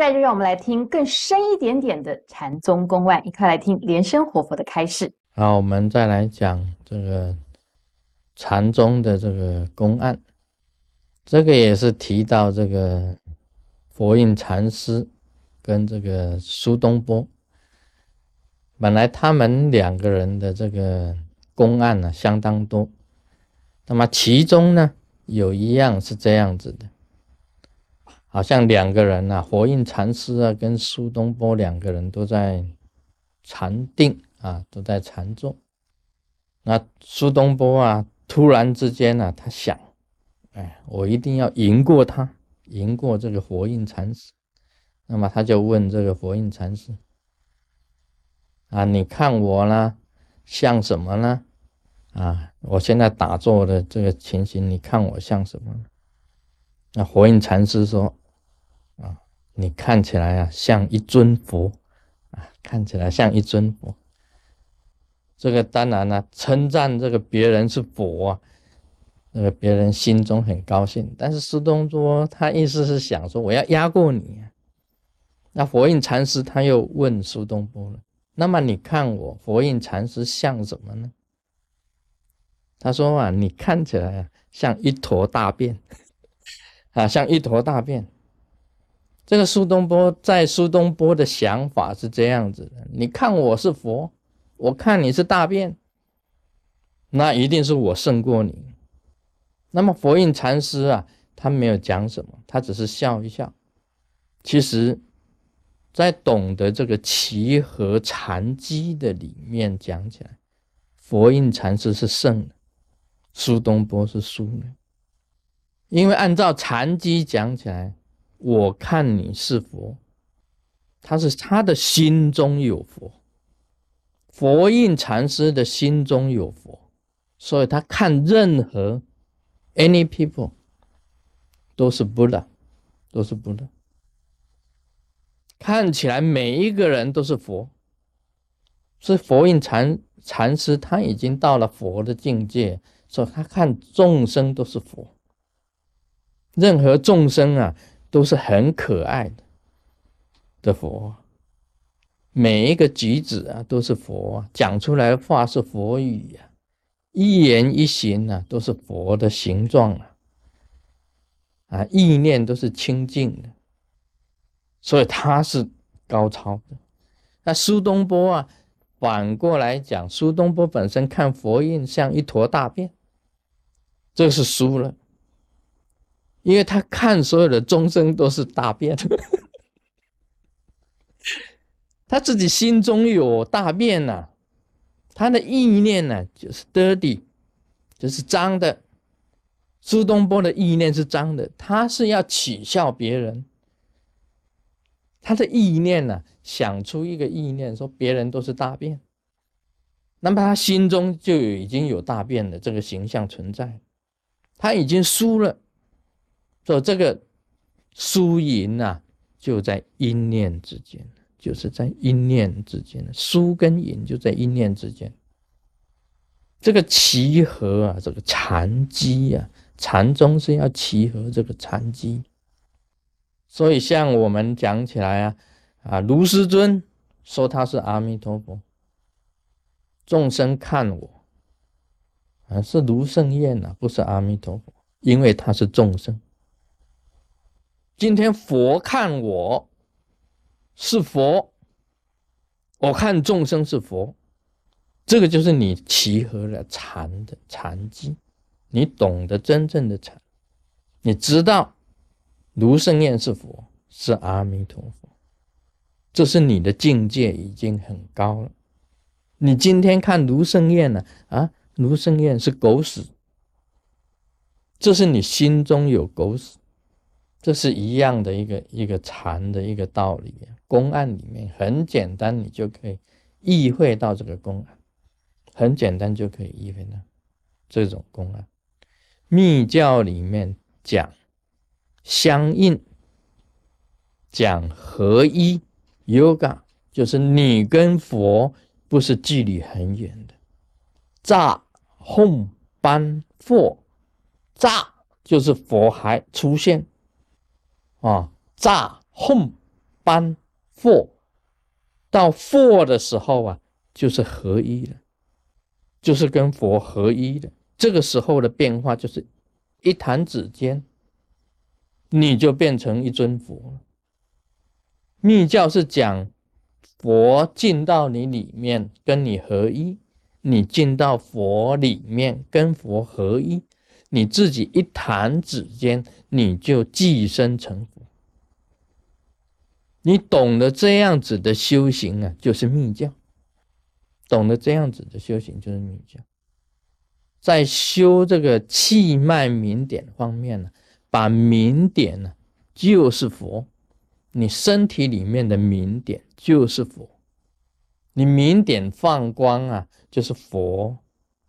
在就让我们来听更深一点点的禅宗公案，一块来听莲生活佛的开示。好，我们再来讲这个禅宗的这个公案，这个也是提到这个佛印禅师跟这个苏东坡，本来他们两个人的这个公案呢相当多，那么其中呢有一样是这样子的。好像两个人呢，佛印禅师啊，跟苏东坡两个人都在禅定啊，都在禅坐。那苏东坡啊，突然之间呢，他想，哎，我一定要赢过他，赢过这个佛印禅师。那么他就问这个佛印禅师：啊，你看我呢，像什么呢？啊，我现在打坐的这个情形，你看我像什么？那佛印禅师说。你看起来啊，像一尊佛啊，看起来像一尊佛。这个当然呢，称赞这个别人是佛啊，那个别人心中很高兴。但是苏东坡他意思是想说，我要压过你。那佛印禅师他又问苏东坡了：那么你看我佛印禅师像什么呢？他说啊，你看起来啊，像一坨大便啊，像一坨大便。这个苏东坡在苏东坡的想法是这样子的：你看我是佛，我看你是大便，那一定是我胜过你。那么佛印禅师啊，他没有讲什么，他只是笑一笑。其实，在懂得这个齐和禅机的里面讲起来，佛印禅师是胜的，苏东坡是输的。因为按照禅机讲起来。我看你是佛，他是他的心中有佛，佛印禅师的心中有佛，所以他看任何 any people 都是不的，都是不的。看起来每一个人都是佛，是佛印禅禅师他已经到了佛的境界，所以他看众生都是佛，任何众生啊。都是很可爱的的佛，每一个举止啊都是佛，讲出来的话是佛语呀，一言一行啊都是佛的形状啊，啊意念都是清净的，所以他是高超的。那苏东坡啊，反过来讲，苏东坡本身看佛印像一坨大便，这是输了。因为他看所有的众生都是大便，他自己心中有大便呐，他的意念呢就是 dirty，就是脏的。苏东坡的意念是脏的，他是要取笑别人，他的意念呢想出一个意念说别人都是大便，那么他心中就已经有大便的这个形象存在，他已经输了。所以这个输赢呐，就在一念之间，就是在一念之间，输跟赢就在一念之间。这个齐合啊，这个禅机啊，禅宗是要齐合这个禅机。所以像我们讲起来啊，啊，卢师尊说他是阿弥陀佛，众生看我啊是卢胜彦呐，不是阿弥陀佛，因为他是众生。今天佛看我是佛，我看众生是佛，这个就是你契合了禅的禅机，你懂得真正的禅，你知道卢胜燕是佛，是阿弥陀佛，这是你的境界已经很高了。你今天看卢胜燕呢？啊，卢胜燕是狗屎，这是你心中有狗屎。这是一样的一个一个禅的一个道理，公案里面很简单，你就可以意会到这个公案，很简单就可以意会到这种公案。密教里面讲相应，讲合一，yoga 就是你跟佛不是距离很远的，乍哄班佛，乍就是佛还出现。啊，乍哄般佛，到佛的时候啊，就是合一了，就是跟佛合一的。这个时候的变化，就是一弹指间，你就变成一尊佛了。密教是讲佛进到你里面，跟你合一；你进到佛里面，跟佛合一。你自己一弹指间，你就寄生成佛。你懂得这样子的修行啊，就是密教。懂得这样子的修行，就是密教。在修这个气脉明点方面呢，把明点呢就是佛，你身体里面的明点就是佛，你明点放光啊，就是佛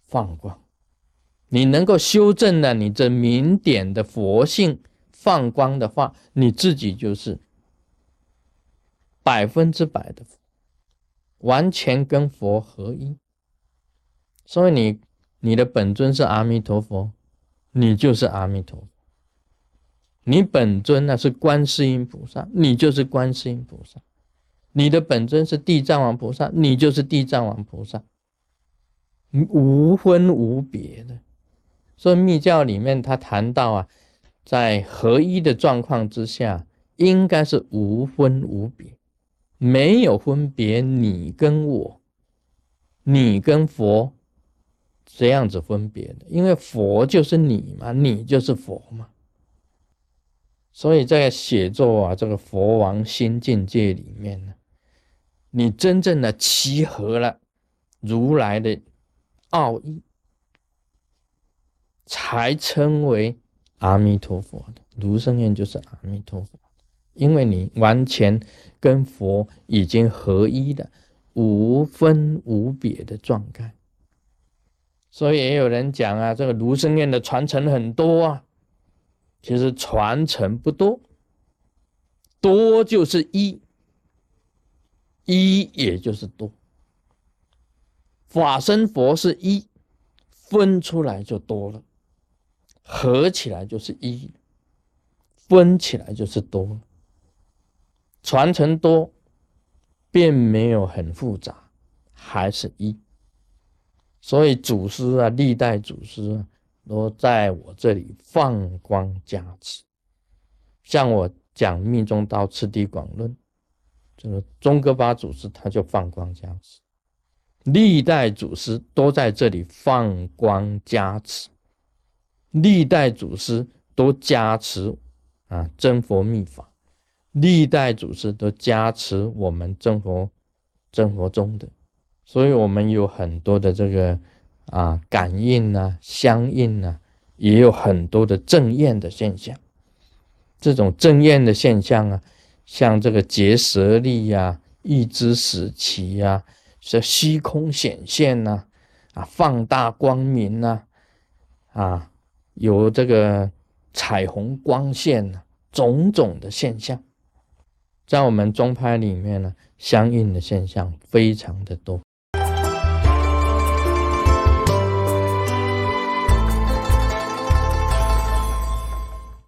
放光。你能够修正了你这明点的佛性放光的话，你自己就是百分之百的，完全跟佛合一。所以你你的本尊是阿弥陀佛，你就是阿弥陀佛。你本尊呢是观世音菩萨，你就是观世音菩萨。你的本尊是地藏王菩萨，你就是地藏王菩萨，无分无别的。所以密教里面，他谈到啊，在合一的状况之下，应该是无分无别，没有分别，你跟我，你跟佛这样子分别的，因为佛就是你嘛，你就是佛嘛。所以在写作啊这个佛王新境界里面呢，你真正的契合了如来的奥义。才称为阿弥陀佛的卢生愿就是阿弥陀佛，因为你完全跟佛已经合一的无分无别的状态，所以也有人讲啊，这个卢生愿的传承很多啊，其实传承不多，多就是一，一也就是多，法身佛是一，分出来就多了。合起来就是一，分起来就是多。传承多，并没有很复杂，还是一。所以祖师啊，历代祖师，都在我这里放光加持。像我讲《密宗道次第广论》，这个宗喀巴祖师他就放光加持，历代祖师都在这里放光加持。历代祖师都加持啊真佛密法，历代祖师都加持我们真佛真佛中的，所以我们有很多的这个啊感应啊相应啊，也有很多的正验的现象。这种正验的现象啊，像这个结舌力呀、一知死期呀、是虚空显现呐、啊放大光明呐、啊。有这个彩虹光线呢，种种的现象，在我们中派里面呢，相应的现象非常的多。